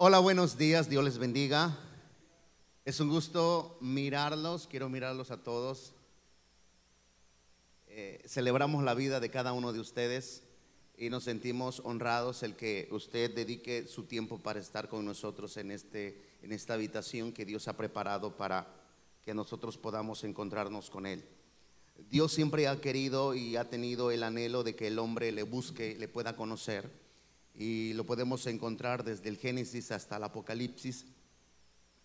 Hola, buenos días, Dios les bendiga. Es un gusto mirarlos, quiero mirarlos a todos. Eh, celebramos la vida de cada uno de ustedes y nos sentimos honrados el que usted dedique su tiempo para estar con nosotros en, este, en esta habitación que Dios ha preparado para que nosotros podamos encontrarnos con Él. Dios siempre ha querido y ha tenido el anhelo de que el hombre le busque, le pueda conocer y lo podemos encontrar desde el Génesis hasta el Apocalipsis,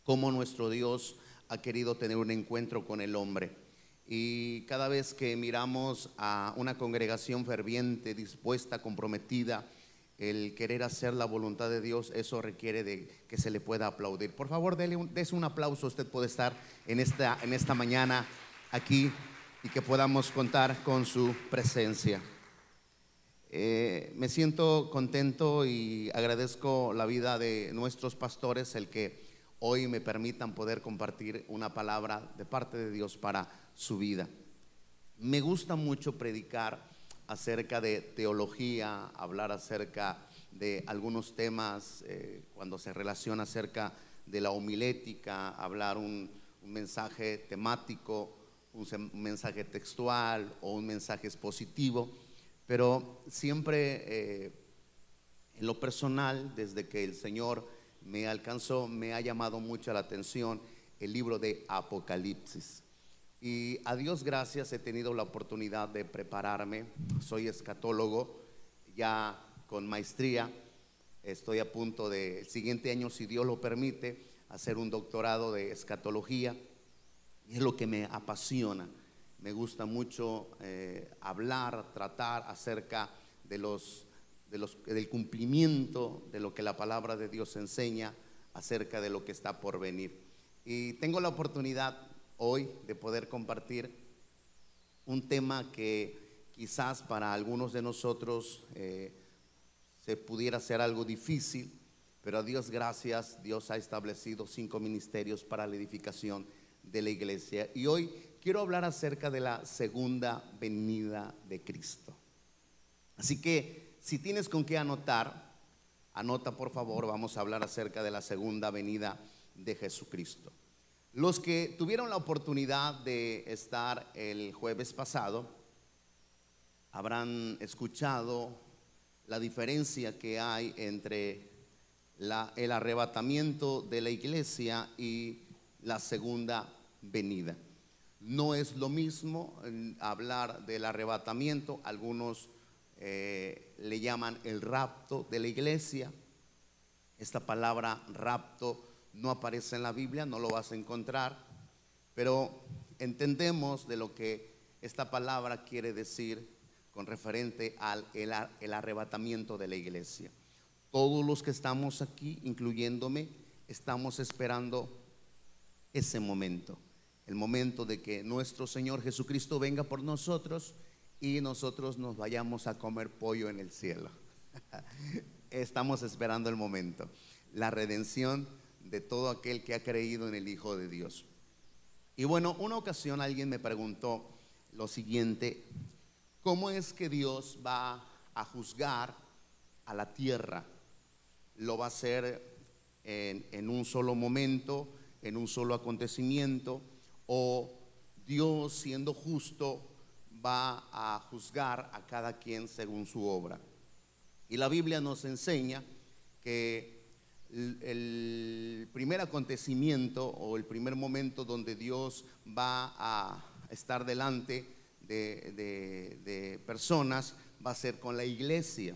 cómo nuestro Dios ha querido tener un encuentro con el hombre. Y cada vez que miramos a una congregación ferviente, dispuesta, comprometida, el querer hacer la voluntad de Dios, eso requiere de que se le pueda aplaudir. Por favor, déle un, un aplauso. Usted puede estar en esta, en esta mañana aquí y que podamos contar con su presencia. Eh, me siento contento y agradezco la vida de nuestros pastores, el que hoy me permitan poder compartir una palabra de parte de Dios para su vida. Me gusta mucho predicar acerca de teología, hablar acerca de algunos temas eh, cuando se relaciona acerca de la homilética, hablar un, mensaje temático, un mensaje textual o un mensaje expositivo pero siempre eh, en lo personal, desde que el Señor me alcanzó, me ha llamado mucho la atención el libro de Apocalipsis. Y a Dios gracias he tenido la oportunidad de prepararme. Soy escatólogo ya con maestría. Estoy a punto de, el siguiente año, si Dios lo permite, hacer un doctorado de escatología. Y es lo que me apasiona me gusta mucho eh, hablar, tratar acerca de los, de los, del cumplimiento de lo que la palabra de Dios enseña acerca de lo que está por venir. Y tengo la oportunidad hoy de poder compartir un tema que quizás para algunos de nosotros eh, se pudiera ser algo difícil, pero a Dios gracias, Dios ha establecido cinco ministerios para la edificación de la iglesia. Y hoy quiero hablar acerca de la segunda venida de Cristo. Así que si tienes con qué anotar, anota por favor, vamos a hablar acerca de la segunda venida de Jesucristo. Los que tuvieron la oportunidad de estar el jueves pasado habrán escuchado la diferencia que hay entre el arrebatamiento de la iglesia y la segunda venida. No es lo mismo hablar del arrebatamiento, algunos eh, le llaman el rapto de la iglesia. Esta palabra rapto no aparece en la Biblia, no lo vas a encontrar, pero entendemos de lo que esta palabra quiere decir con referente al el arrebatamiento de la iglesia. Todos los que estamos aquí, incluyéndome, estamos esperando ese momento el momento de que nuestro Señor Jesucristo venga por nosotros y nosotros nos vayamos a comer pollo en el cielo. Estamos esperando el momento, la redención de todo aquel que ha creído en el Hijo de Dios. Y bueno, una ocasión alguien me preguntó lo siguiente, ¿cómo es que Dios va a juzgar a la tierra? ¿Lo va a hacer en, en un solo momento, en un solo acontecimiento? O Dios siendo justo va a juzgar a cada quien según su obra. Y la Biblia nos enseña que el primer acontecimiento o el primer momento donde Dios va a estar delante de, personas va a ser con la iglesia.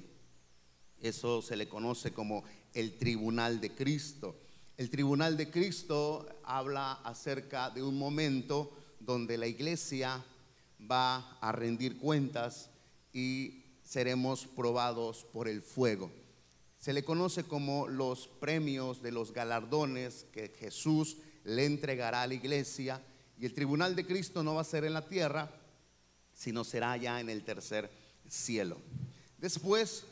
Eso se le conoce como el tribunal de Cristo. El tribunal de Cristo habla acerca de un momento donde la iglesia va a rendir cuentas y seremos probados por el fuego. Se le conoce como los premios de los galardones que Jesús le entregará a la iglesia y el tribunal de Cristo no va a ser en la tierra, sino será ya en el tercer cielo. Después,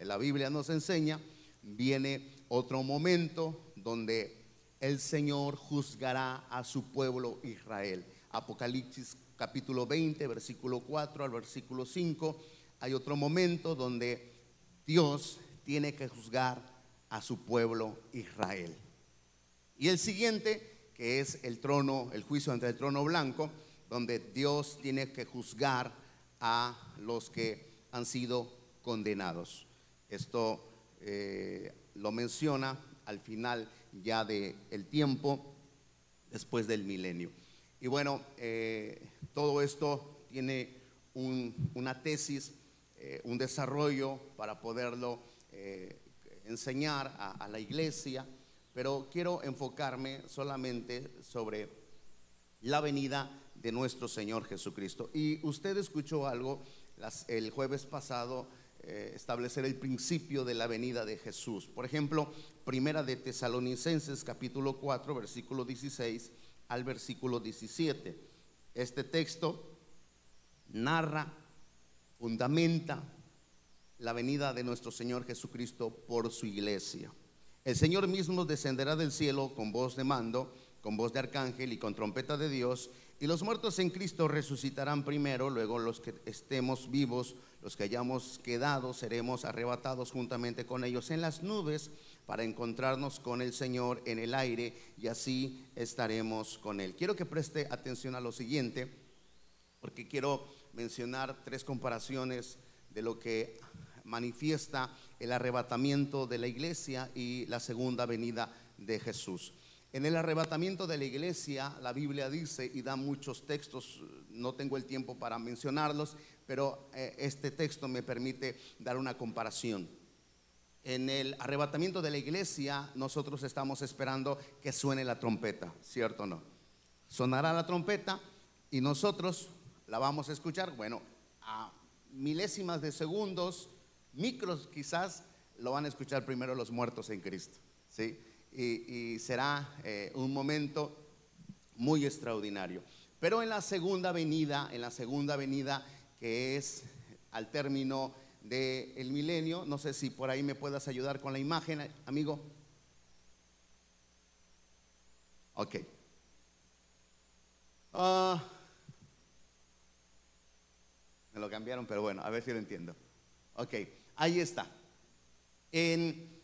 la Biblia nos enseña, viene otro momento donde el Señor juzgará a su pueblo Israel. Apocalipsis capítulo 20, versículo 4 al versículo 5. Hay otro momento donde Dios tiene que juzgar a su pueblo Israel. Y el siguiente, que es el trono, el juicio ante el trono blanco, donde Dios tiene que juzgar a los que han sido condenados. Esto eh, lo menciona al final ya del el tiempo, después del milenio. Y bueno, eh, todo esto tiene una tesis, eh, un desarrollo para poderlo enseñar a la iglesia, pero quiero enfocarme solamente sobre la venida de nuestro Señor Jesucristo. Y usted escuchó algo el jueves pasado, eh, establecer el principio de la venida de Jesús. Por ejemplo, primera de Tesalonicenses capítulo 4, versículo 16 al versículo 17. Este texto narra, fundamenta la venida de nuestro Señor Jesucristo por su iglesia. El Señor mismo descenderá del cielo con voz de mando, con voz de arcángel y con trompeta de Dios, y los muertos en Cristo resucitarán primero, luego los que estemos vivos, los que hayamos quedado, seremos arrebatados juntamente con ellos en las nubes para encontrarnos con el Señor en el aire y así estaremos con Él. Quiero que preste atención a lo siguiente, porque quiero mencionar tres comparaciones de lo que manifiesta el arrebatamiento de la iglesia y la segunda venida de Jesús. En el arrebatamiento de la iglesia, la Biblia dice, y da muchos textos, no tengo el tiempo para mencionarlos, pero eh, este texto me permite dar una comparación. En el arrebatamiento de la iglesia, nosotros estamos esperando que suene la trompeta, ¿cierto o no? Sonará la trompeta y nosotros la vamos a escuchar, bueno, a milésimas de segundos micros quizás lo van a escuchar primero los muertos en Cristo. ¿sí? Y, será eh, un momento muy extraordinario. Pero en la segunda venida, en la segunda venida que es al término del milenio, no sé si por ahí me puedas ayudar con la imagen, amigo. Ok. Ah, me lo cambiaron, pero bueno, a ver si lo entiendo. Ok. Ahí está. En,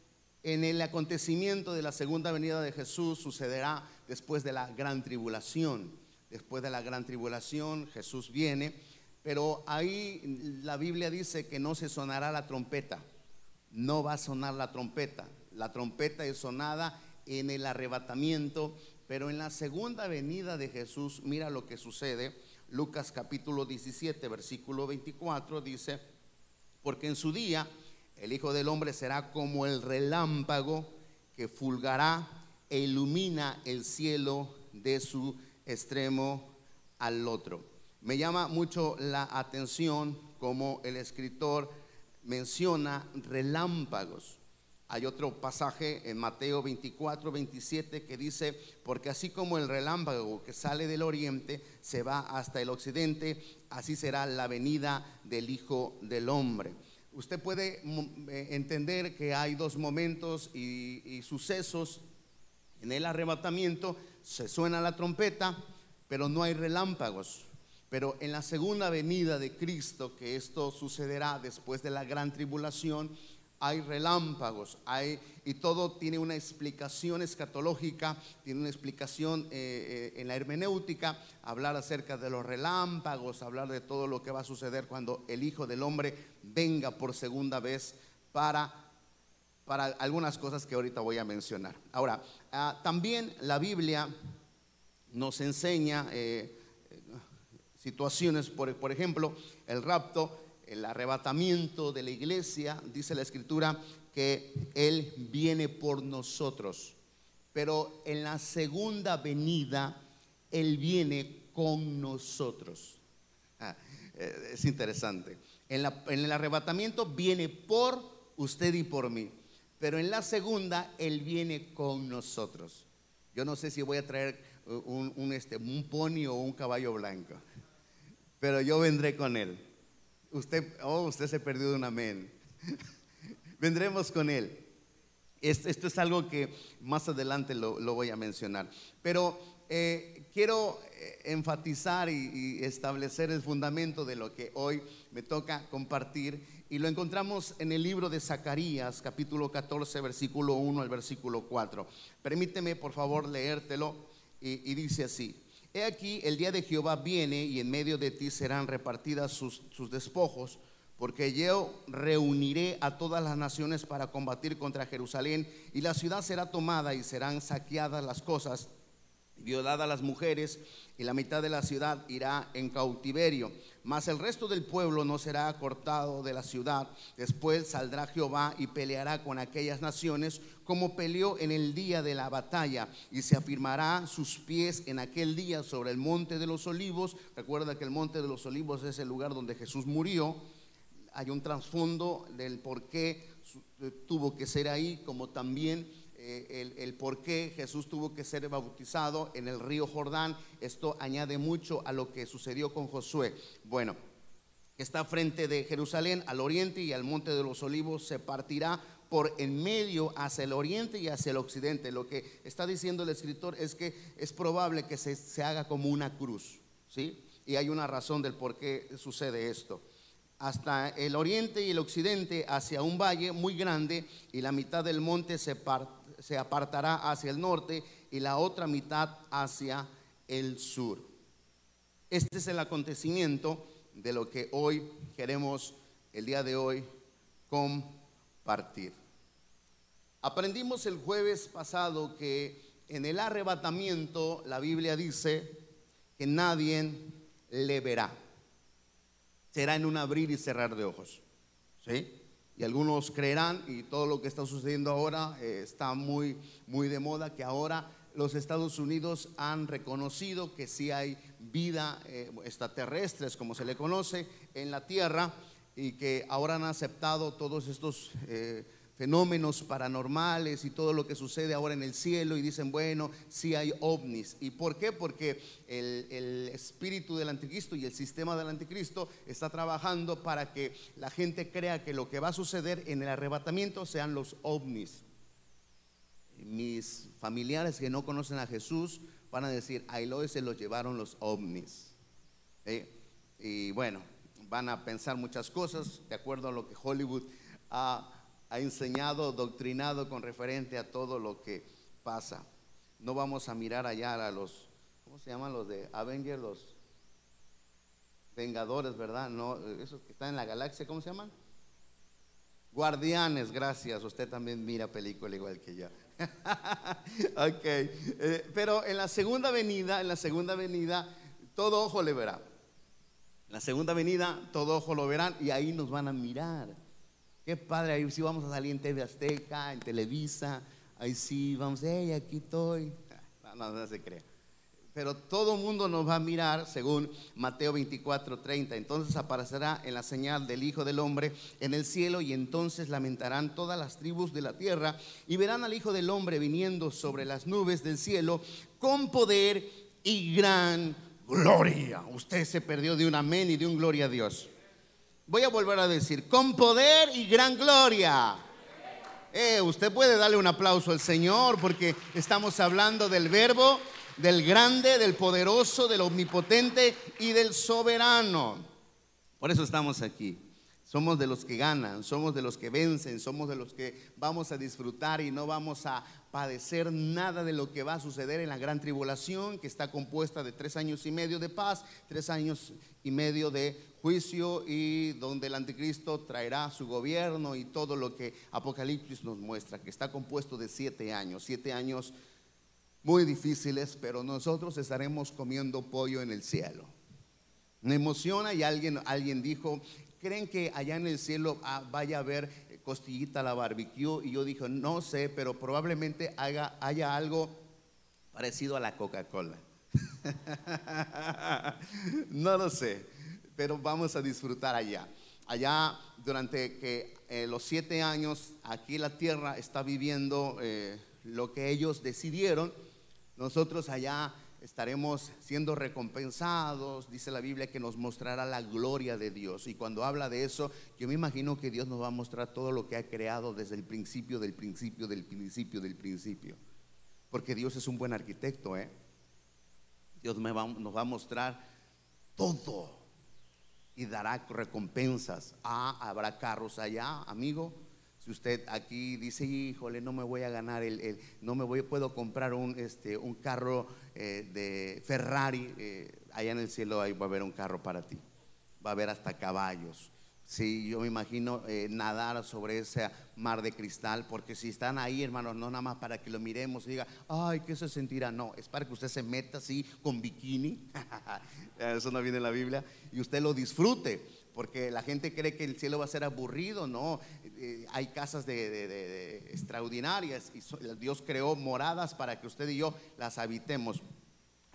el acontecimiento de la segunda venida de Jesús sucederá después de la gran tribulación. Después de la gran tribulación Jesús viene, pero ahí la Biblia dice que no se sonará la trompeta. No va a sonar la trompeta. La trompeta es sonada en el arrebatamiento, pero en la segunda venida de Jesús, mira lo que sucede. Lucas capítulo 17, versículo 24 dice, porque en su día el Hijo del Hombre será como el relámpago que fulgará e ilumina el cielo de su extremo al otro. Me llama mucho la atención como el escritor menciona relámpagos. Hay otro pasaje en Mateo 24, 27 que dice, porque así como el relámpago que sale del oriente se va hasta el occidente, así será la venida del Hijo del Hombre. Usted puede mm, eh, entender que hay dos momentos y, sucesos en el arrebatamiento, se suena la trompeta, pero no hay relámpagos. Pero en la segunda venida de Cristo, que esto sucederá después de la gran tribulación, hay relámpagos, hay, y todo tiene una explicación escatológica, tiene una explicación eh, eh, en la hermenéutica, hablar acerca de los relámpagos, hablar de todo lo que va a suceder cuando el Hijo del Hombre venga por segunda vez para, para algunas cosas que ahorita voy a mencionar. Ahora, ah, también la Biblia nos enseña eh, situaciones, por, por ejemplo, el rapto el arrebatamiento de la iglesia, dice la escritura que Él viene por nosotros. Pero en la segunda venida, Él viene con nosotros. Ah, eh, es interesante. En, el arrebatamiento viene por usted y por mí. Pero en la segunda, Él viene con nosotros. Yo no sé si voy a traer un, este, un pony o un caballo blanco, pero yo vendré con Él. Usted, oh, usted se perdió de un amén. Vendremos con Él. Esto, es algo que más adelante lo, voy a mencionar. Pero eh, quiero eh, enfatizar y, y establecer el fundamento de lo que hoy me toca compartir y lo encontramos en el libro de Zacarías, capítulo 14, versículo 1 al versículo 4. Permíteme, por favor, leértelo y, y dice así. He aquí, el día de Jehová viene y en medio de ti serán repartidas sus, despojos, porque yo reuniré a todas las naciones para combatir contra Jerusalén y la ciudad será tomada y serán saqueadas las cosas violadas las mujeres, y la mitad de la ciudad irá en cautiverio. Mas el resto del pueblo no será cortado de la ciudad. Después saldrá Jehová y peleará con aquellas naciones como peleó en el día de la batalla, y se afirmará sus pies en aquel día sobre el monte de los olivos. Recuerda que el monte de los olivos es el lugar donde Jesús murió. Hay un trasfondo del por qué tuvo que ser ahí, como también eh, el, por qué Jesús tuvo que ser bautizado en el río Jordán. Esto añade mucho a lo que sucedió con Josué. Bueno, está frente de Jerusalén al oriente y al monte de los olivos se partirá por en medio hacia el oriente y hacia el occidente. Lo que está diciendo el escritor es que es probable que se, se haga como una cruz, ¿sí? Y hay una razón del por qué sucede esto hasta el oriente y el occidente hacia un valle muy grande y la mitad del monte se, se apartará hacia el norte y la otra mitad hacia el sur. Este es el acontecimiento de lo que hoy queremos, el día de hoy, compartir. Aprendimos el jueves pasado que en el arrebatamiento la Biblia dice que nadie le verá. Será en un abrir y cerrar de ojos. ¿Sí? y algunos creerán, y todo lo que está sucediendo ahora eh, está muy, muy de moda, que ahora los Estados Unidos han reconocido que sí hay vida eh, extraterrestres, como se le conoce, en la Tierra, y que ahora han aceptado todos estos... Eh, fenómenos paranormales y todo lo que sucede ahora en el cielo y dicen, bueno, sí hay ovnis. ¿Y por qué? Porque el, el, espíritu del anticristo y el sistema del anticristo está trabajando para que la gente crea que lo que va a suceder en el arrebatamiento sean los ovnis. Mis familiares que no conocen a Jesús van a decir, a Eloy se los llevaron los ovnis. ¿Eh? Y bueno, van a pensar muchas cosas de acuerdo a lo que Hollywood ha ha enseñado, doctrinado con referente a todo lo que pasa. No vamos a mirar allá a los, ¿cómo se llaman los de Avengers? Los Vengadores, ¿verdad? No, esos que están en la galaxia, ¿cómo se llaman? Guardianes, gracias. Usted también mira película igual que yo. ok, eh, pero en la segunda venida, en la segunda venida, todo ojo le verá. En la segunda venida, todo ojo lo verán y ahí nos van a mirar. Qué padre, ahí sí vamos a salir en TV Azteca, en Televisa, ahí sí vamos, hey, aquí estoy. No, se crea. Pero todo el mundo nos va a mirar según Mateo 24, 30. Entonces aparecerá en la señal del Hijo del Hombre en el cielo y entonces lamentarán todas las tribus de la tierra y verán al Hijo del Hombre viniendo sobre las nubes del cielo con poder y gran gloria. Usted se perdió de un amén y de un gloria a Dios. Voy a volver a decir, con poder y gran gloria. Eh, usted puede darle un aplauso al Señor porque estamos hablando del verbo, del grande, del poderoso, del omnipotente y del soberano. Por eso estamos aquí. Somos de los que ganan, somos de los que vencen, somos de los que vamos a disfrutar y no vamos a padecer nada de lo que va a suceder en la gran tribulación, que está compuesta de tres años y medio de paz, tres años y medio de juicio y donde el anticristo traerá su gobierno y todo lo que Apocalipsis nos muestra, que está compuesto de siete años, siete años muy difíciles, pero nosotros estaremos comiendo pollo en el cielo. Me emociona y alguien, alguien dijo, ¿creen que allá en el cielo ah, vaya a haber costillita a la barbecue? Y yo dije, no sé, pero probablemente haya, haya algo parecido a la Coca-Cola. no lo sé pero vamos a disfrutar allá. Allá durante que eh, los siete años aquí la tierra está viviendo eh, lo que ellos decidieron, nosotros allá estaremos siendo recompensados, dice la Biblia que nos mostrará la gloria de Dios. Y cuando habla de eso, yo me imagino que Dios nos va a mostrar todo lo que ha creado desde el principio, del principio, del principio, del principio. Porque Dios es un buen arquitecto, ¿eh? Dios nos va a mostrar todo y dará recompensas. Ah, habrá carros allá, amigo. Si usted aquí dice, híjole, no me voy a ganar el, no me voy, puedo comprar un, este, un carro eh, de Ferrari, eh, allá en el cielo ahí va a haber un carro para ti. Va a haber hasta caballos. Sí, yo me imagino eh, nadar sobre ese mar de cristal, porque si están ahí, hermanos, no nada más para que lo miremos y diga, ay, ¿qué se sentirá? No, es para que usted se meta así con bikini, eso no viene en la Biblia, y usted lo disfrute, porque la gente cree que el cielo va a ser aburrido, no, Eh, hay casas de, de- de- extraordinarias y Dios creó moradas para que usted y yo las habitemos.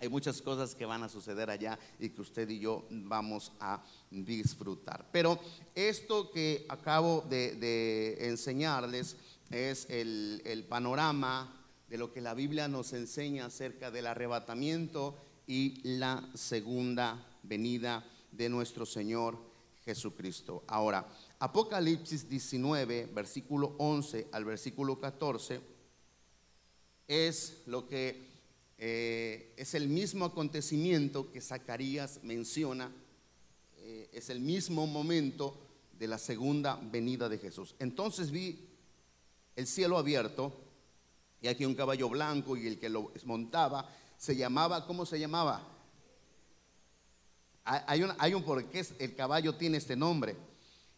Hay muchas cosas que van a suceder allá y que usted y yo vamos a disfrutar. Pero esto que acabo de, enseñarles es el panorama de lo que la Biblia nos enseña acerca del arrebatamiento y la segunda venida de nuestro Señor Jesucristo. Ahora, Apocalipsis 19, versículo 11 al versículo 14 es lo que eh, es el mismo acontecimiento que Zacarías menciona, eh, es el mismo momento de la segunda venida de Jesús. Entonces vi el cielo abierto y aquí un caballo blanco y el que lo montaba se llamaba, ¿cómo se llamaba? Hay un, hay un por qué el caballo tiene este nombre.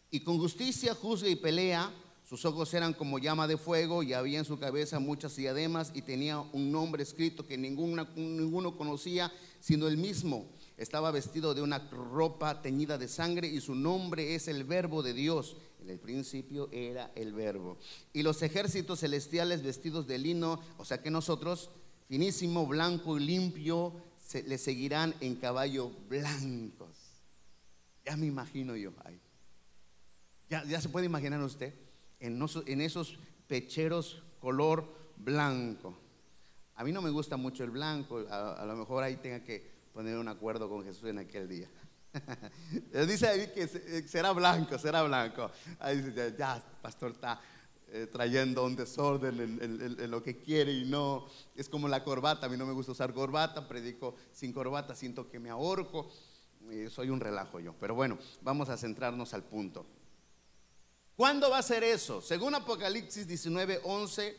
Y con justicia juzga y pelea. Sus ojos eran como llama de fuego y había en su cabeza muchas diademas y tenía un nombre escrito que ninguno conocía sino él mismo. Estaba vestido de una ropa teñida de sangre y su nombre es el verbo de Dios. En el principio era el verbo. Y los ejércitos celestiales vestidos de lino, o sea que nosotros, finísimo, blanco y limpio, se- le seguirán en caballo blancos. Ya me imagino yo ahí. Ya, ya se puede imaginar usted en, esos pecheros color blanco. A mí no me gusta mucho el blanco, a, lo mejor ahí tenga que poner un acuerdo con Jesús en aquel día. dice ahí que se- será blanco, será blanco. Ahí dice, ya, pastor está eh, trayendo un desorden en, lo que quiere y no. Es como la corbata, a mí no me gusta usar corbata, predico sin corbata, siento que me ahorco. Eh, soy un relajo yo. Pero bueno, vamos a centrarnos al punto. ¿Cuándo va a ser eso? Según Apocalipsis 19, 11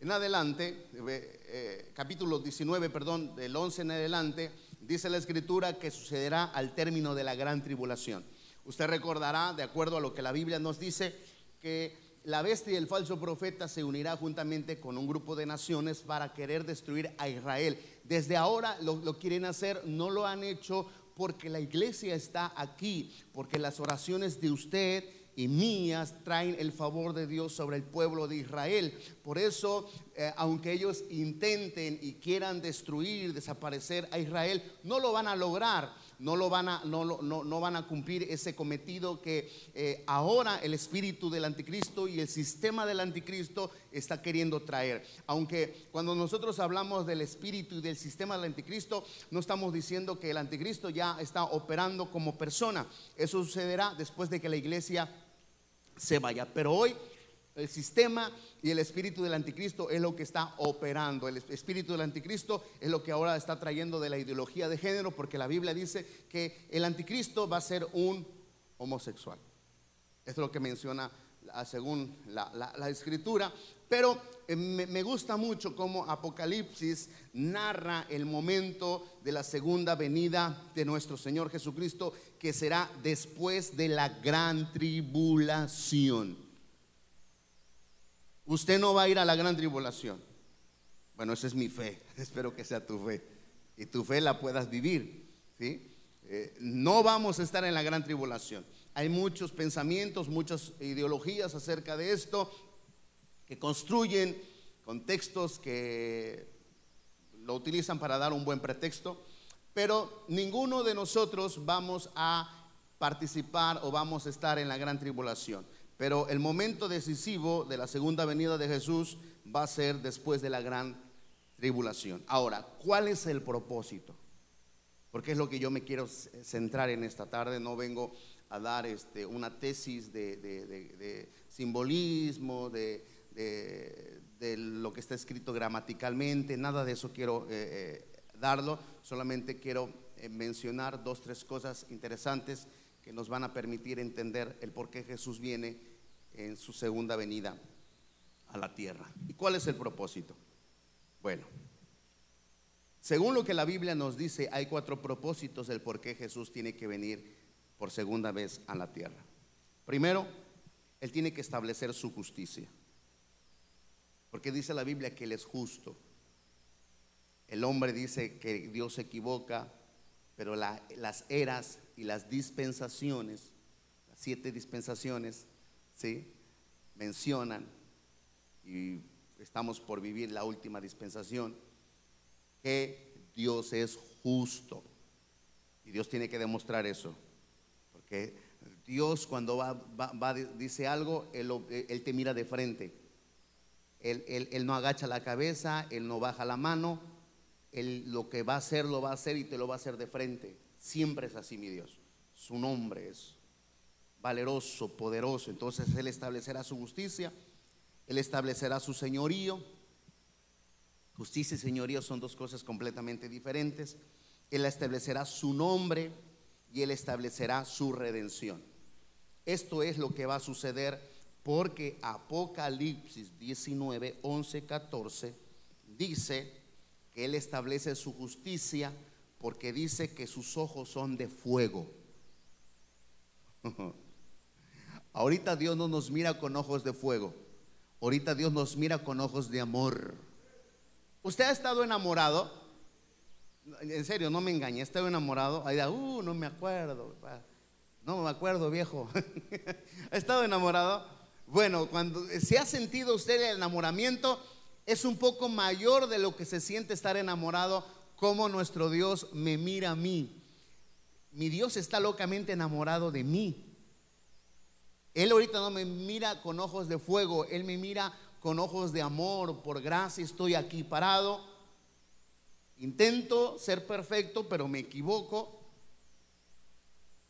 en adelante, eh, eh, capítulo 19, perdón, del 11 en adelante, dice la escritura que sucederá al término de la gran tribulación. Usted recordará, de acuerdo a lo que la Biblia nos dice, que la bestia y el falso profeta se unirá juntamente con un grupo de naciones para querer destruir a Israel. Desde ahora lo, lo quieren hacer, no lo han hecho porque la iglesia está aquí, porque las oraciones de usted y mías traen el favor de Dios sobre el pueblo de Israel. Por eso, eh, aunque ellos intenten y quieran destruir, desaparecer a Israel, no lo van a lograr, no, lo van, a, no, no, no van a cumplir ese cometido que eh, ahora el espíritu del anticristo y el sistema del anticristo está queriendo traer. Aunque cuando nosotros hablamos del espíritu y del sistema del anticristo, no estamos diciendo que el anticristo ya está operando como persona. Eso sucederá después de que la iglesia se vaya. Pero hoy el sistema y el espíritu del anticristo es lo que está operando. El espíritu del anticristo es lo que ahora está trayendo de la ideología de género, porque la Biblia dice que el anticristo va a ser un homosexual. Es lo que menciona según la- la escritura. Pero eh, me, gusta mucho cómo Apocalipsis narra el momento de la segunda venida de nuestro Señor Jesucristo, que será después de la gran tribulación. Usted no va a ir a la gran tribulación. Bueno, esa es mi fe. Espero que sea tu fe. Y tu fe la puedas vivir. ¿sí? Eh, no vamos a estar en la gran tribulación. Hay muchos pensamientos, muchas ideologías acerca de esto que construyen contextos que lo utilizan para dar un buen pretexto, pero ninguno de nosotros vamos a participar o vamos a estar en la gran tribulación. Pero el momento decisivo de la segunda venida de Jesús va a ser después de la gran tribulación. Ahora, ¿cuál es el propósito? Porque es lo que yo me quiero centrar en esta tarde. No vengo a dar este, una tesis de- de simbolismo, de, de- lo que está escrito gramaticalmente, nada de eso quiero eh, eh, darlo, solamente quiero eh, mencionar dos, tres cosas interesantes que nos van a permitir entender el por qué Jesús viene en su segunda venida a la tierra. ¿Y cuál es el propósito? Bueno, según lo que la Biblia nos dice, hay cuatro propósitos del por qué Jesús tiene que venir por segunda vez a la tierra. Primero, Él tiene que establecer su justicia. Porque dice la Biblia que Él es justo. El hombre dice que Dios se equivoca, pero las eras y las dispensaciones, las siete dispensaciones, ¿sí? mencionan, y estamos por vivir la última dispensación, que Dios es justo. Y Dios tiene que demostrar eso. Porque Dios cuando va, dice algo, él, él, te mira de frente. Él, él, no agacha la cabeza, Él no baja la mano. Él lo que va a hacer, lo va a hacer y te lo va a hacer de frente. Siempre es así, mi Dios. Su nombre es valeroso, poderoso. Entonces Él establecerá su justicia, Él establecerá su señorío Justicia y señorío son dos cosas completamente diferentes. Él establecerá su nombre y él establecerá su redención. Esto es lo que va a suceder porque Apocalipsis 19, 11, 14 dice que él establece su justicia porque dice que sus ojos son de fuego. Ahorita Dios no nos mira con ojos de fuego. Ahorita Dios nos mira con ojos de amor. ¿Usted ha estado enamorado? En serio, no me engañe, ¿ha estado enamorado? Ahí da, uh, no me acuerdo. No me acuerdo, viejo. ¿Ha estado enamorado? Bueno, cuando se ha sentido usted el enamoramiento, es un poco mayor de lo que se siente estar enamorado, como nuestro Dios me mira a mí. Mi Dios está locamente enamorado de mí. Él ahorita no me mira con ojos de fuego, Él me mira con ojos de amor, por gracia estoy aquí parado. Intento ser perfecto, pero me equivoco.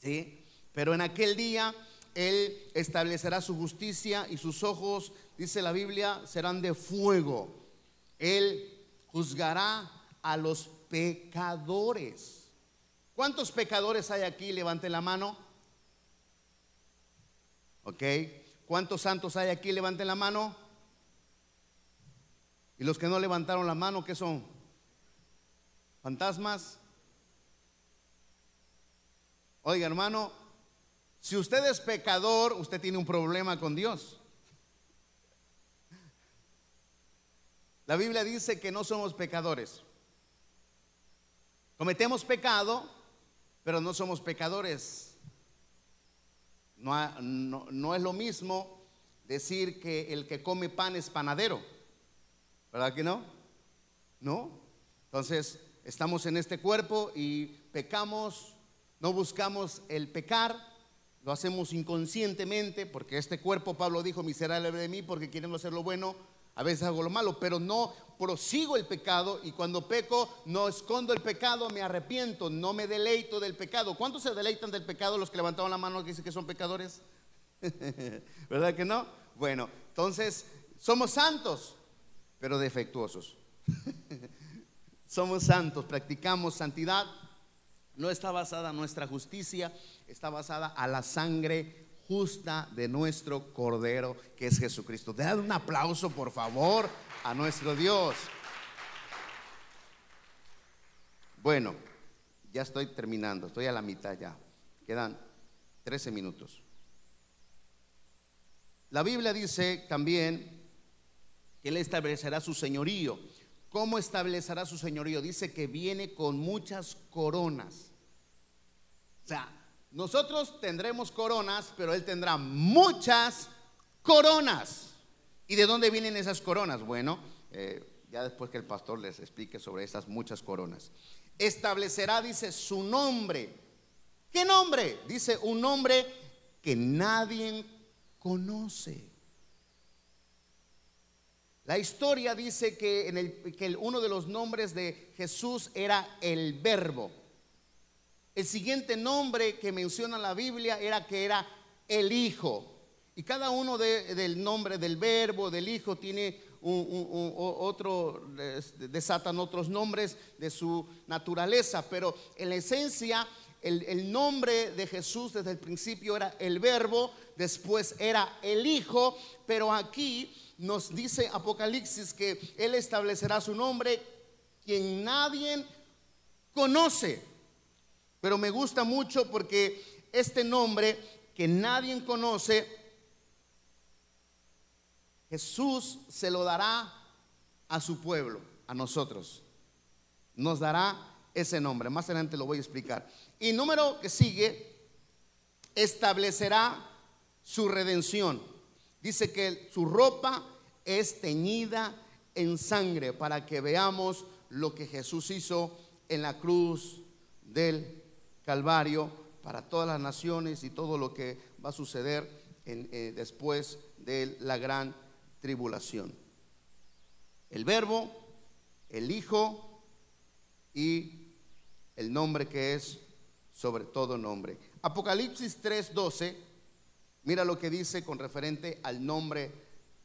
¿Sí? Pero en aquel día Él establecerá su justicia y sus ojos, dice la Biblia, serán de fuego. Él juzgará a los pecadores. ¿Cuántos pecadores hay aquí? Levante la mano. ¿Ok? ¿Cuántos santos hay aquí? Levante la mano. ¿Y los que no levantaron la mano, qué son? ¿Fantasmas? Oiga, hermano, si usted es pecador, usted tiene un problema con Dios. La Biblia dice que no somos pecadores. Cometemos pecado, pero no somos pecadores. No, es lo mismo decir que el que come pan es panadero. ¿Verdad que no? ¿No? Entonces, estamos en este cuerpo y pecamos, no buscamos el pecar, lo hacemos inconscientemente, porque este cuerpo, Pablo dijo, miserable de mí, porque quieren hacer lo bueno, a veces hago lo malo, pero no prosigo el pecado y cuando peco no escondo el pecado, me arrepiento, no me deleito del pecado. ¿Cuántos se deleitan del pecado los que levantaron la mano que dicen que son pecadores? ¿Verdad que no? Bueno, entonces somos santos, pero defectuosos. Somos santos, practicamos santidad. No está basada en nuestra justicia, está basada a la sangre justa de nuestro Cordero, que es Jesucristo. Dad un aplauso, por favor, a nuestro Dios. Bueno, ya estoy terminando, estoy a la mitad ya. Quedan 13 minutos. La Biblia dice también él establecerá su señorío. ¿Cómo establecerá su señorío? Dice que viene con muchas coronas. O sea, nosotros tendremos coronas, pero Él tendrá muchas coronas. ¿Y de dónde vienen esas coronas? Bueno, eh, ya después que el pastor les explique sobre esas muchas coronas. Establecerá, dice, su nombre. ¿Qué nombre? Dice un nombre que nadie conoce. La historia dice que, en el, que uno de los nombres de Jesús era el verbo. El siguiente nombre que menciona la Biblia era que era el Hijo. Y cada uno del nombre del verbo, del Hijo, tiene otro, desatan otros nombres de su naturaleza, pero en la esencia el, nombre de Jesús desde el principio era el verbo, después era el Hijo, pero aquí nos dice Apocalipsis que Él establecerá su nombre quien nadie conoce. Pero me gusta mucho porque este nombre que nadie conoce, Jesús se lo dará a su pueblo, a nosotros. Nos dará ese nombre. Más adelante lo voy a explicar. Y número que sigue, establecerá su redención. Dice que su ropa es teñida en sangre para que veamos lo que Jesús hizo en la cruz del Calvario para todas las naciones y todo lo que va a suceder eh, después de la gran tribulación. El verbo, el Hijo y el nombre que es sobre todo nombre. Apocalipsis 3:12, mira lo que dice con referente al nombre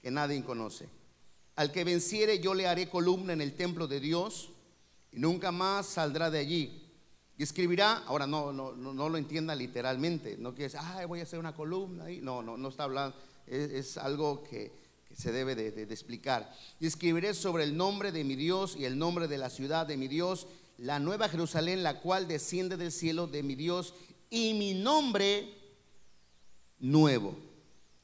que nadie conoce. Al que venciere yo le haré columna en el templo de Dios y nunca más saldrá de allí. Y escribirá, ahora no, no, no, lo entienda literalmente, no quiere decir, ay, voy a hacer una columna ahí. No, no, no está hablando, es, algo que, se debe de, de explicar. Y escribiré sobre el nombre de mi Dios y el nombre de la ciudad de mi Dios la nueva Jerusalén, la cual desciende del cielo de mi Dios, y mi nombre nuevo.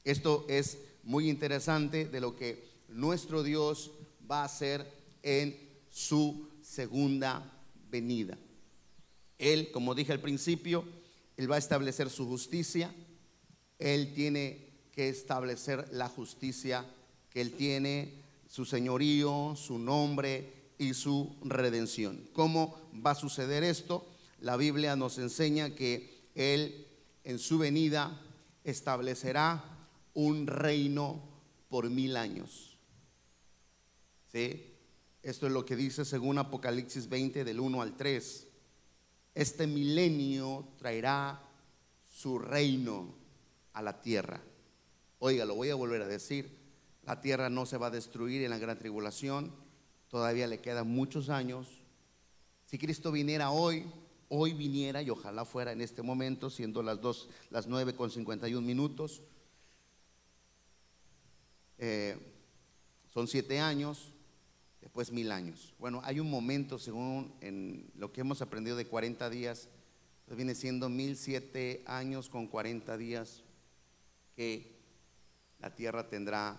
Esto es muy interesante de lo que nuestro Dios va a hacer en su segunda venida. Él, como dije al principio, Él va a establecer su justicia. Él tiene que establecer la justicia que Él tiene, su señorío, su nombre, y su redención. ¿Cómo va a suceder esto? La Biblia nos enseña que Él en su venida establecerá un reino por mil años. ¿Sí? Esto es lo que dice según Apocalipsis 20 del 1 al 3. Este milenio traerá su reino a la tierra. Oiga, lo voy a volver a decir. La tierra no se va a destruir en la gran tribulación todavía le quedan muchos años. Si Cristo viniera hoy, hoy viniera y ojalá fuera en este momento, siendo las dos, las nueve con 51 minutos. Eh, son siete años, después mil años. Bueno, hay un momento, según en lo que hemos aprendido de 40 días, pues viene siendo mil siete años con 40 días que la tierra tendrá,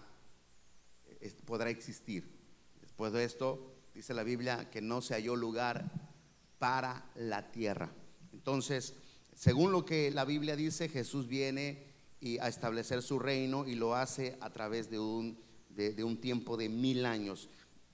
eh, podrá existir. Después de esto, dice la Biblia que no se halló lugar para la tierra. Entonces, según lo que la Biblia dice, Jesús viene y a establecer su reino y lo hace a través de un, de un tiempo de mil años.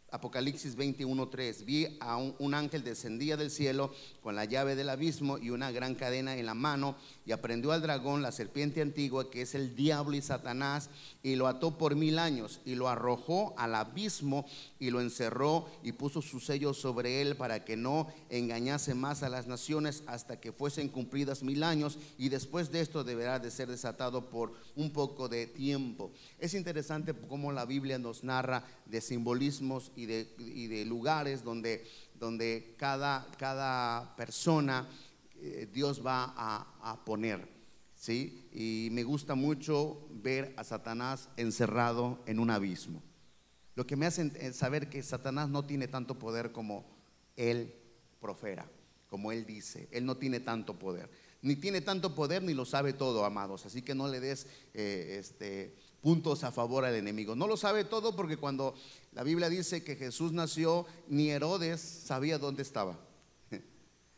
Apocalipsis 21:3. Vi a un, ángel descendía del cielo con la llave del abismo y una gran cadena en la mano y aprendió al dragón, la serpiente antigua, que es el diablo y Satanás, y lo ató por mil años y lo arrojó al abismo y lo encerró y puso su sello sobre él para que no engañase más a las naciones hasta que fuesen cumplidas mil años y después de esto deberá de ser desatado por un poco de tiempo. Es interesante cómo la Biblia nos narra de simbolismos y de, lugares donde, donde cada, cada persona eh, Dios va a, poner. ¿sí? Y me gusta mucho ver a Satanás encerrado en un abismo. Lo que me hace saber que Satanás no tiene tanto poder como él profera, como él dice. Él no tiene tanto poder. Ni tiene tanto poder ni lo sabe todo, amados. Así que no le des eh, este, puntos a favor al enemigo. No lo sabe todo porque cuando la Biblia dice que Jesús nació, ni Herodes sabía dónde estaba.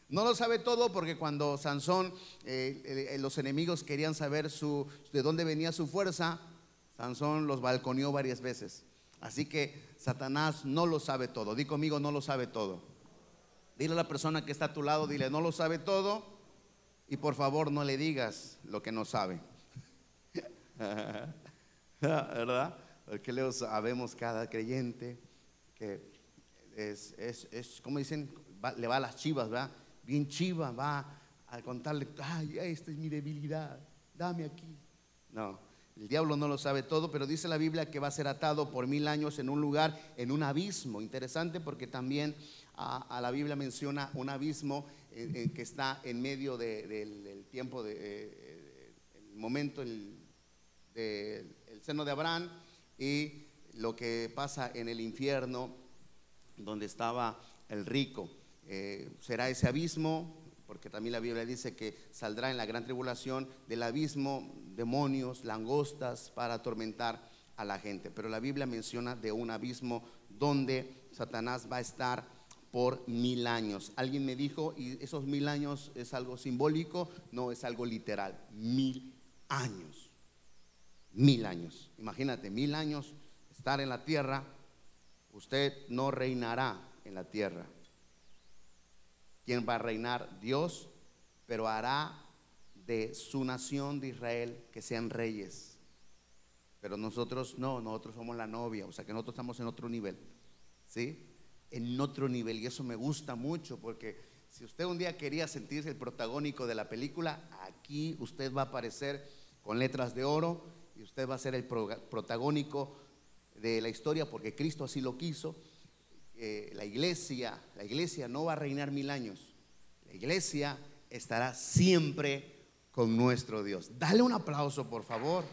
No lo sabe todo porque cuando Sansón, eh, eh, los enemigos querían saber de dónde venía su fuerza, Sansón los balconeó varias veces. Así que Satanás no lo sabe todo. Di conmigo, no lo sabe todo. Dile a la persona que está a tu lado, dile, no lo sabe todo. Y por favor no le digas lo que no sabe. ¿verdad? Porque luego sabemos cada creyente que es, es, es como dicen, le va a las chivas, ¿verdad? Bien chiva, va a contarle, ay, esta es mi debilidad, dame aquí. No, El diablo no lo sabe todo, pero dice la Biblia que va a ser atado por mil años en un lugar, en un abismo. Interesante porque también a, la Biblia menciona un abismo eh, eh, que está en medio del, tiempo, de, eh, el momento, el, seno de Abraham y lo que pasa en el infierno donde estaba el rico. será ese abismo, porque también la Biblia dice que saldrá en la gran tribulación del abismo demonios, langostas para atormentar a la gente. Pero la Biblia menciona de un abismo donde Satanás va a estar por mil años. Alguien me dijo, ¿y esos mil años es algo simbólico? No, es algo literal. Mil años. Mil años. Imagínate, mil años estar en la tierra. Usted no reinará en la tierra. ¿Quién va a reinar? Dios, pero hará de su nación de Israel que sean reyes. Pero nosotros no, nosotros somos la novia, o sea que nosotros estamos en otro nivel. ¿Sí? en otro nivel y eso me gusta mucho porque si usted un día quería sentirse el protagónico de la película, aquí usted va a aparecer con letras de oro y usted va a ser el protagónico de la historia porque Cristo así lo quiso. Eh, la iglesia, la iglesia no va a reinar mil años. La iglesia estará siempre con nuestro Dios. Dale un aplauso, por favor.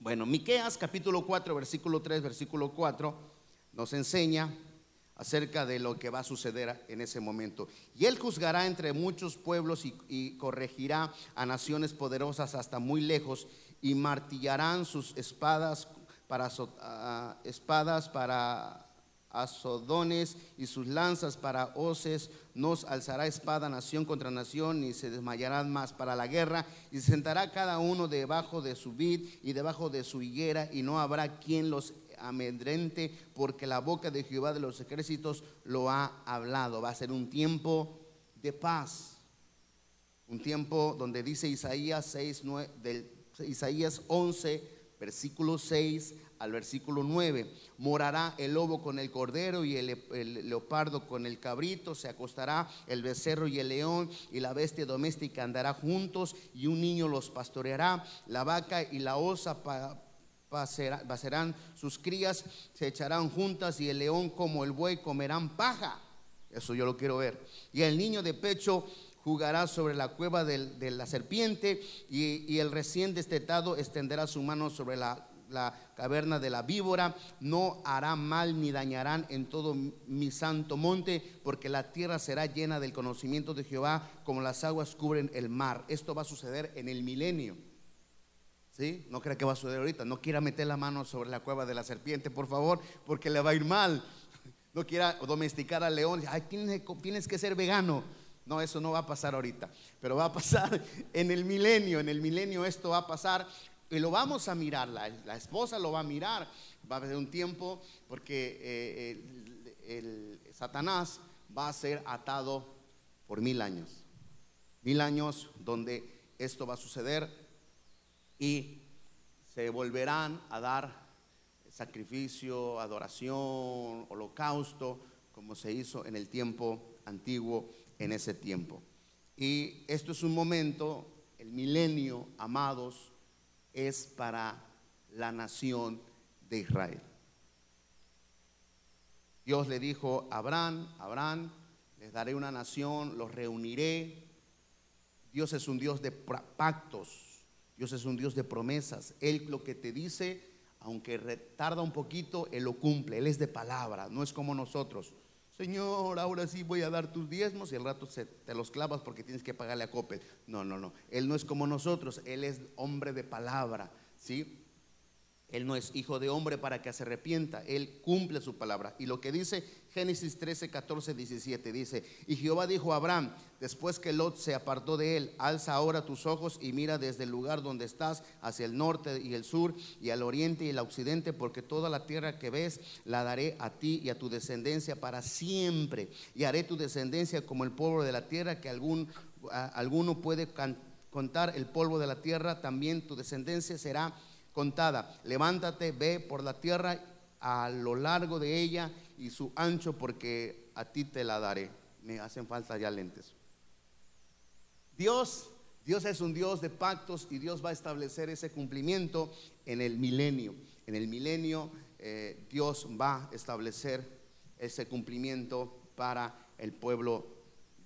Bueno, Miqueas capítulo 4, versículo 3, versículo 4 nos enseña acerca de lo que va a suceder en ese momento. Y él juzgará entre muchos pueblos y, corregirá a naciones poderosas hasta muy lejos y martillarán sus espadas para espadas para azodones y sus lanzas para hoces. Nos alzará espada nación contra nación y se desmayarán más para la guerra. Y se sentará cada uno debajo de su vid y debajo de su higuera y no habrá quien los amedrente porque la boca de Jehová de los ejércitos lo ha hablado. Va a ser un tiempo de paz. Un tiempo donde dice Isaías 6, del, Isaías 11, versículo 6 al versículo 9. Morará el lobo con el cordero y el, leopardo con el cabrito, se acostará el becerro y el león y la bestia doméstica andará juntos y un niño los pastoreará, la vaca y la osa pasarán sus crías, se echarán juntas y el león como el buey comerán paja. Eso yo lo quiero ver. Y el niño de pecho jugará sobre la cueva de la serpiente y, el recién destetado extenderá su mano sobre la la caverna de la víbora, no hará mal ni dañarán en todo mi santo monte, porque la tierra será llena del conocimiento de Jehová, como las aguas cubren el mar. Esto va a suceder en el milenio. No crea que va a suceder ahorita. No quiera meter la mano sobre la cueva de la serpiente, por favor, porque le va a ir mal. No quiera domesticar al león. Ay, tienes que ser vegano. No, eso no va a pasar ahorita, pero va a pasar en el milenio. En el milenio esto va a pasar y lo vamos a mirar, la, esposa lo va a mirar. Va a haber un tiempo porque eh, el, Satanás va a ser atado por mil años. Mil años donde esto va a suceder y se volverán a dar sacrificio, adoración, holocausto, como se hizo en el tiempo antiguo, en ese tiempo. Y esto es un momento, el milenio, amados, es para la nación de Israel. Dios le dijo a Abraham, Abraham, les daré una nación, los reuniré. Dios es un Dios de pactos, Dios es un Dios de promesas. Él lo que te dice, aunque retarda un poquito, Él lo cumple. Él es de palabra, no es como nosotros. Señor, ahora sí voy a dar tus diezmos y el rato se, te los clavas porque tienes que pagarle a Coppel. No, no, no. Él no es como nosotros, Él es hombre de palabra, ¿sí? Él no es hijo de hombre para que se arrepienta, Él cumple su palabra. Y lo que dice Génesis 13, 14, 17, dice, y Jehová dijo a Abraham, después que Lot se apartó de él, alza ahora tus ojos y mira desde el lugar donde estás hacia el norte y el sur y al oriente y el occidente, porque toda la tierra que ves la daré a ti y a tu descendencia para siempre. Y haré tu descendencia como el polvo de la tierra, que algún, alguno puede contar el polvo de la tierra, también tu descendencia será contada. Levántate, ve por la tierra a lo largo de ella y su ancho, porque a ti te la daré. Me hacen falta ya lentes. Dios, Dios es un Dios de pactos y Dios va a establecer ese cumplimiento en el milenio. En el milenio eh, Dios va a establecer ese cumplimiento para el pueblo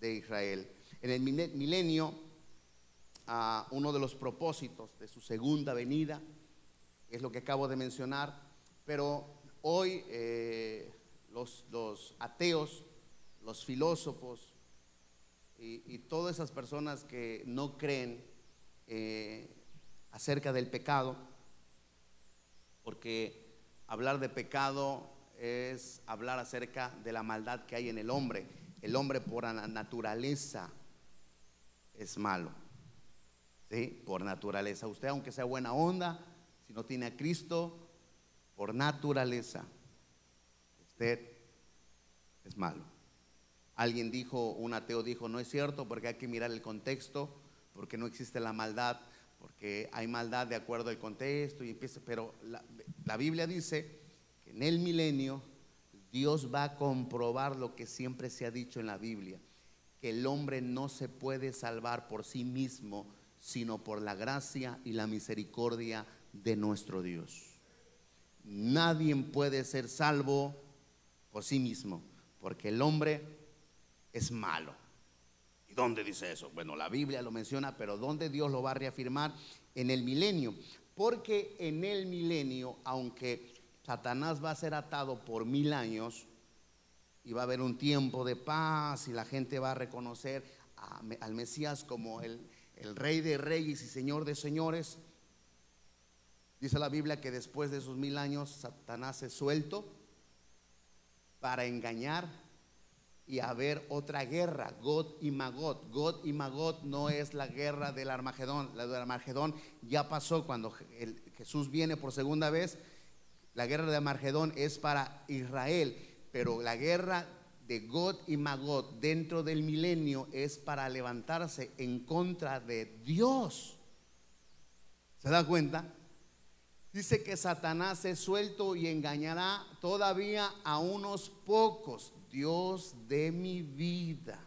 de Israel. En el milenio, uno de los propósitos de su segunda venida es lo que acabo de mencionar, pero hoy eh, los, ateos, los filósofos y, todas esas personas que no creen eh, acerca del pecado, porque hablar de pecado es hablar acerca de la maldad que hay en el hombre. El hombre por naturaleza es malo. ¿Sí? Por naturaleza. Usted, aunque sea buena onda, si no tiene a Cristo, por naturaleza, usted es malo. Alguien dijo, un ateo dijo, no es cierto porque hay que mirar el contexto, porque no existe la maldad, porque hay maldad de acuerdo al contexto y empieza, pero la, la Biblia dice que en el milenio Dios va a comprobar lo que siempre se ha dicho en la Biblia, que el hombre no se puede salvar por sí mismo, sino por la gracia y la misericordia de nuestro Dios. Nadie puede ser salvo por sí mismo, porque el hombre es malo. ¿Y dónde dice eso? Bueno, la Biblia lo menciona, pero ¿dónde Dios lo va a reafirmar? En el milenio. Porque en el milenio, aunque Satanás va a ser atado por mil años y va a haber un tiempo de paz y la gente va a reconocer al Mesías como el, el rey de reyes y señor de señores. Dice la Biblia que después de esos mil años Satanás es suelto para engañar y haber otra guerra, God y Magot. God y Magot no es la guerra del Armagedón. La del Armagedón ya pasó cuando Jesús viene por segunda vez. La guerra de Armagedón es para Israel, pero la guerra de God y Magot dentro del milenio es para levantarse en contra de Dios. ¿Se da cuenta? Dice que Satanás es suelto y engañará todavía a unos pocos. Dios de mi vida.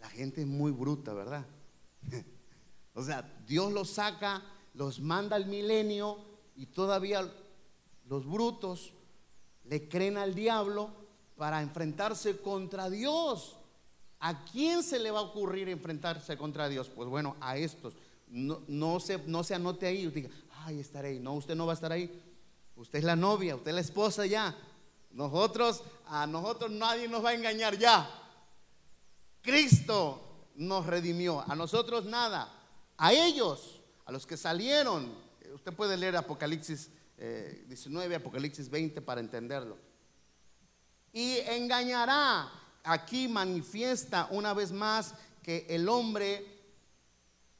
La gente es muy bruta, ¿verdad? o sea, Dios los saca, los manda al milenio y todavía los brutos le creen al diablo para enfrentarse contra Dios. ¿A quién se le va a ocurrir enfrentarse contra Dios? Pues bueno, a estos. No, no, se, no anote ahí diga, ay, estaré ahí. No, usted no va a estar ahí. Usted es la novia, usted es la esposa ya. Nosotros, a nosotros nadie nos va a engañar ya. Cristo nos redimió, a nosotros nada. A ellos, a los que salieron, usted puede leer Apocalipsis 19, eh, Apocalipsis 20 para entenderlo. Y engañará, aquí manifiesta una vez más que el hombre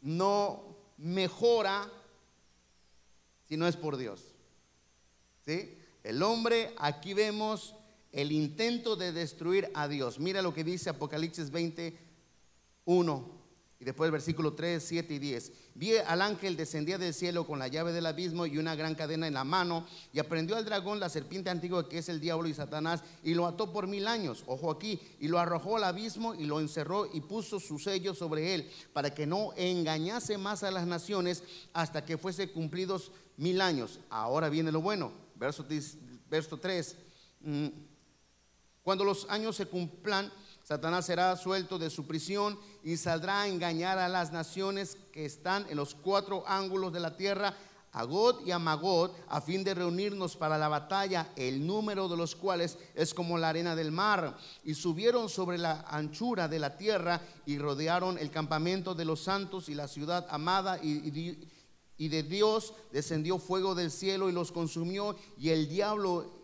no mejora si no es por Dios. ¿Sí? El hombre, aquí vemos el intento de destruir a Dios. Mira lo que dice Apocalipsis 20, 1. Y después el versículo 3, 7 y 10. Vi al ángel descendía del cielo con la llave del abismo y una gran cadena en la mano y aprendió al dragón, la serpiente antigua que es el diablo y Satanás, y lo ató por mil años, ojo aquí, y lo arrojó al abismo y lo encerró y puso su sello sobre él para que no engañase más a las naciones hasta que fuese cumplidos mil años. Ahora viene lo bueno, verso, verso 3. Mm, cuando los años se cumplan, Satanás será suelto de su prisión y saldrá a engañar a las naciones que están en los cuatro ángulos de la tierra, a God y a Magod, a fin de reunirnos para la batalla, el número de los cuales es como la arena del mar. Y subieron sobre la anchura de la tierra y rodearon el campamento de los santos y la ciudad amada y de Dios descendió fuego del cielo y los consumió y el diablo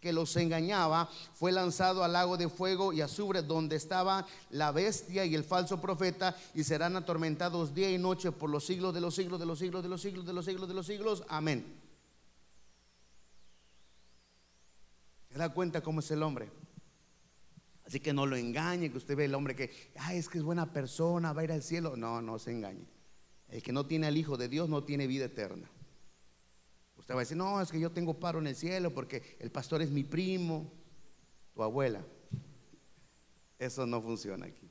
que los engañaba fue lanzado al lago de fuego y azufre donde estaba la bestia y el falso profeta y serán atormentados día y noche por los siglos de los siglos de los siglos de los siglos de los siglos de los siglos. Amén. ¿Se da cuenta cómo es el hombre? Así que no lo engañe, que usted ve el hombre que, ay, es que es buena persona, va a ir al cielo. No, no se engañe. El que no tiene al Hijo de Dios no tiene vida eterna. Va a decir, no, es que yo tengo paro en el cielo porque el pastor es mi primo, tu abuela. Eso no funciona aquí.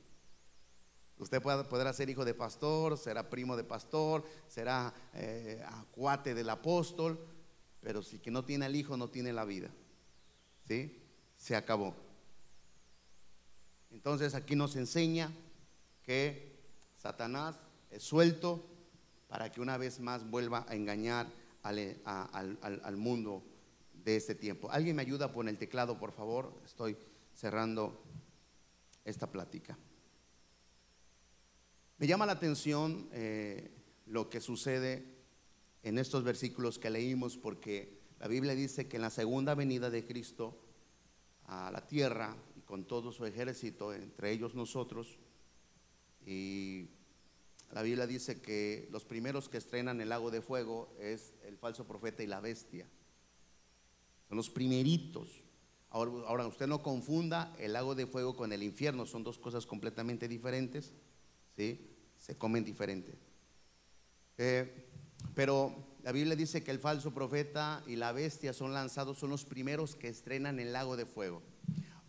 Usted podrá ser hijo de pastor, será primo de pastor, será eh, acuate del apóstol, pero si que no tiene el hijo no tiene la vida. ¿Sí? Se acabó. Entonces aquí nos enseña que Satanás es suelto para que una vez más vuelva a engañar al, mundo de este tiempo. ¿Alguien me ayuda con el teclado, por favor? Estoy cerrando esta plática. Me llama la atención eh, lo que sucede en estos versículos que leímos porque la Biblia dice que en la segunda venida de Cristo a la tierra y con todo su ejército, entre ellos nosotros, y la Biblia dice que los primeros que estrenan el lago de fuego es el falso profeta y la bestia. Son los primeritos. Ahora, usted no confunda el lago de fuego con el infierno, son dos cosas completamente diferentes, ¿sí? Se comen diferente. Eh, pero la Biblia dice que el falso profeta y la bestia son lanzados, son los primeros que estrenan el lago de fuego.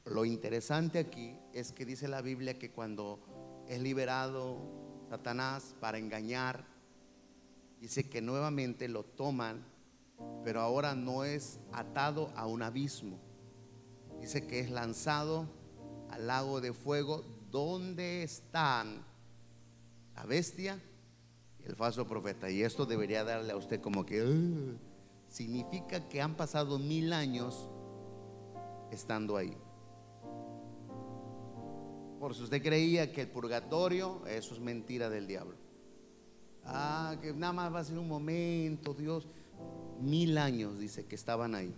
Lo interesante aquí es que dice la Biblia que cuando es liberado Satanás para engañar. Dice que nuevamente lo toman, pero ahora no es atado a un abismo. Dice que es lanzado al lago de fuego donde están la bestia y el falso profeta. Y esto debería darle a usted como que significa que han pasado mil años estando ahí. Por si usted creía que el purgatorio, eso es mentira del diablo. Ah, que nada más va a ser un momento, Dios. Mil años dice que estaban ahí.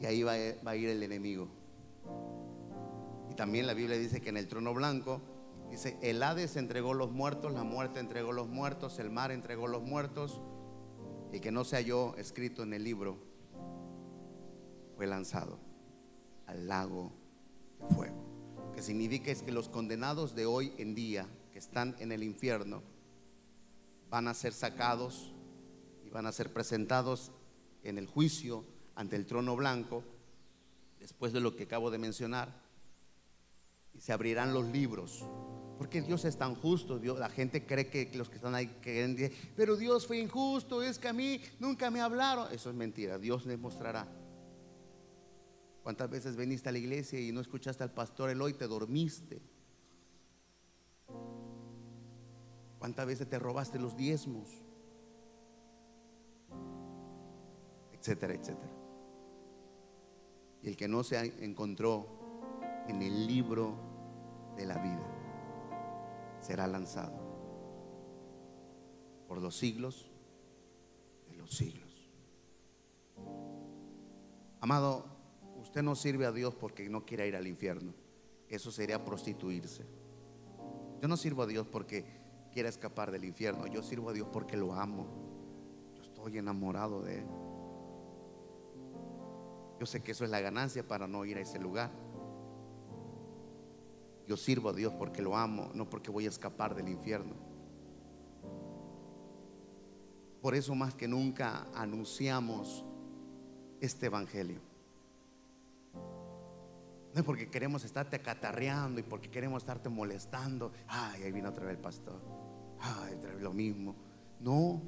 Y ahí va, a ir el enemigo. Y también la Biblia dice que en el trono blanco, dice, el Hades entregó los muertos, la muerte entregó los muertos, el mar entregó los muertos, y que no se halló escrito en el libro, fue lanzado al lago fuego. Que significa es que los condenados de hoy en día que están en el infierno van a ser sacados y van a ser presentados en el juicio ante el trono blanco, después de lo que acabo de mencionar, y se abrirán los libros. Porque Dios es tan justo, Dios, la gente cree que los que están ahí creen, pero Dios fue injusto, es que a mí nunca me hablaron. Eso es mentira, Dios les mostrará ¿Cuántas veces viniste a la iglesia y no escuchaste al pastor Eloy, te dormiste? ¿Cuántas veces te robaste los diezmos? Etcétera, etcétera. Y el que no se encontró en el libro de la vida será lanzado por los siglos de los siglos. Amado, Usted no sirve a Dios porque no quiera ir al infierno. Eso sería prostituirse. Yo no sirvo a Dios porque quiera escapar del infierno. Yo sirvo a Dios porque lo amo. Yo estoy enamorado de Él. Yo sé que eso es la ganancia para no ir a ese lugar. Yo sirvo a Dios porque lo amo, no porque voy a escapar del infierno. Por eso más que nunca anunciamos este Evangelio. No es porque queremos estarte acatarreando y porque queremos estarte molestando. Ay, ahí viene otra vez el pastor. Ay, otra vez lo mismo. No,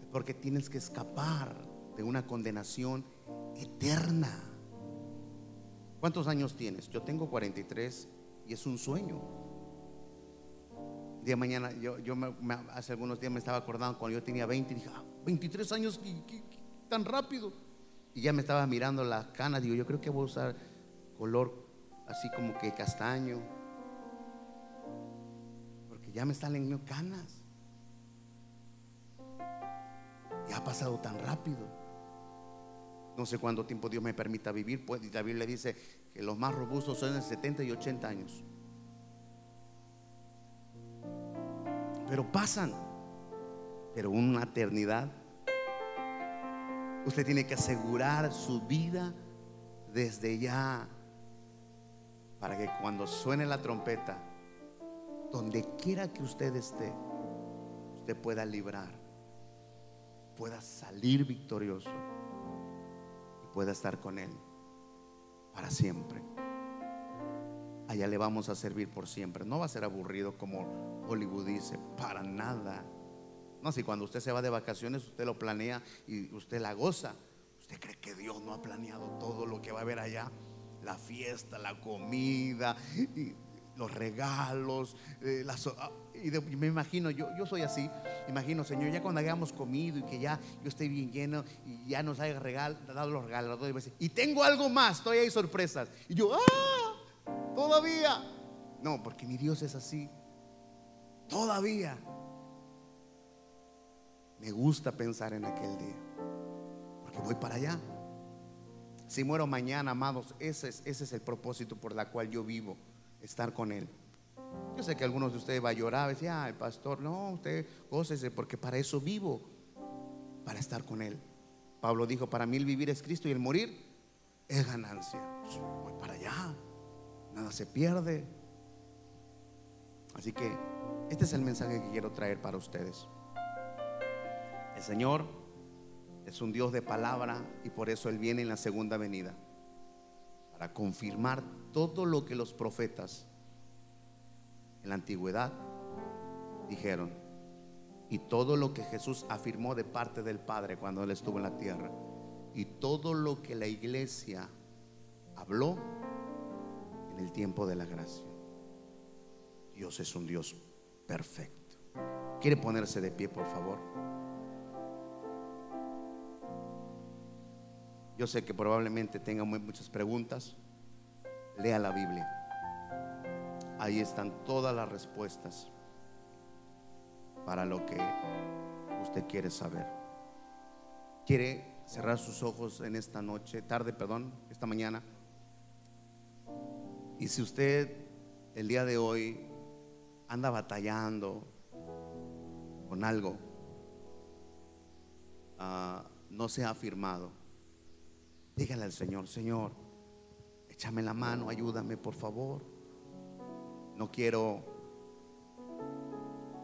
es porque tienes que escapar de una condenación eterna. ¿Cuántos años tienes? Yo tengo 43 y es un sueño. día mañana, yo, yo hace algunos días me estaba acordando cuando yo tenía 20 y dije, 23 ah, años, tan rápido. Y ya me estaba mirando las canas, digo, yo creo que voy a usar color así como que castaño. Porque ya me salen canas. Y ha pasado tan rápido. No sé cuánto tiempo Dios me permita vivir. Pues la Biblia dice que los más robustos son de 70 y 80 años. Pero pasan. Pero una eternidad. Usted tiene que asegurar su vida desde ya para que cuando suene la trompeta, donde quiera que usted esté, usted pueda librar, pueda salir victorioso y pueda estar con Él para siempre. allá le vamos a servir por siempre. No va a ser aburrido como Hollywood dice, para nada. No, si cuando usted se va de vacaciones, usted lo planea y usted la goza. ¿Usted cree que Dios no ha planeado todo lo que va a haber allá? La fiesta, la comida, los regalos, eh, ah, y, me imagino, yo, yo soy así, imagino, Señor, ya cuando hayamos comido y que ya yo esté bien lleno y ya nos haya regal, dado los regalos, y tengo algo más, todavía hay sorpresas. Y yo, ¡ah! Todavía. No, porque mi Dios es así. Todavía. Me gusta pensar en aquel día. Porque voy para allá. Si muero mañana, amados, ese es, ese es el propósito por el cual yo vivo, estar con Él. Yo sé que algunos de ustedes va a llorar, decir, ah, el pastor, no, usted gócese, porque para eso vivo, para estar con Él. Pablo dijo, para mí el vivir es Cristo y el morir es ganancia. Voy para allá, nada se pierde. Así que este es el mensaje que quiero traer para ustedes. El Señor es un Dios de palabra y por eso Él viene en la segunda venida para confirmar todo lo que los profetas en la antigüedad dijeron y todo lo que Jesús afirmó de parte del Padre cuando Él estuvo en la tierra y todo lo que la iglesia habló en el tiempo de la gracia. Dios es un Dios perfecto. ¿Quiere ponerse de pie, por favor? Yo sé que probablemente tenga muchas preguntas. Lea la Biblia. Ahí están todas las respuestas para lo que usted quiere saber. ¿Quiere cerrar sus ojos en esta noche, tarde, perdón, esta mañana? Y si usted el día de hoy anda batallando con algo, ah, no se ha afirmado, dígale al Señor, Señor, échame la mano, ayúdame por favor. No quiero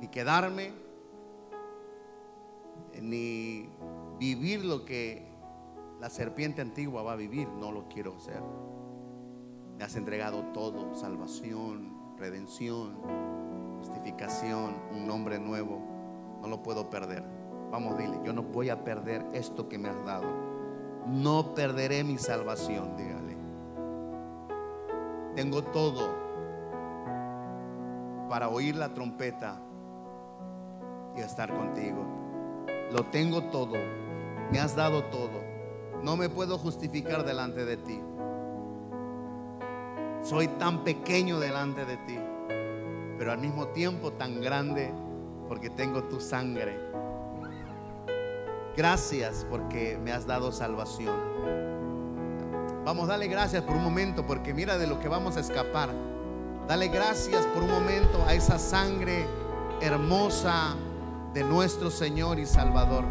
ni quedarme, ni vivir lo que la serpiente antigua va a vivir. No lo quiero hacer. Me has entregado todo, salvación, redención, justificación, un nombre nuevo. No lo puedo perder. Vamos, dile, yo no voy a perder esto que me has dado. No perderé mi salvación, dígale. Tengo todo para oír la trompeta y estar contigo. Lo tengo todo, me has dado todo. No me puedo justificar delante de ti. Soy tan pequeño delante de ti, pero al mismo tiempo tan grande porque tengo tu sangre. Gracias porque me has dado salvación. Vamos, dale gracias por un momento porque mira de lo que vamos a escapar. Dale gracias por un momento a esa sangre hermosa de nuestro Señor y Salvador.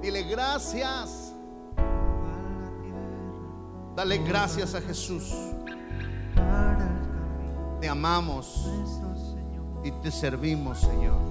Dile gracias. Dale gracias a Jesús. Te amamos y te servimos, Señor.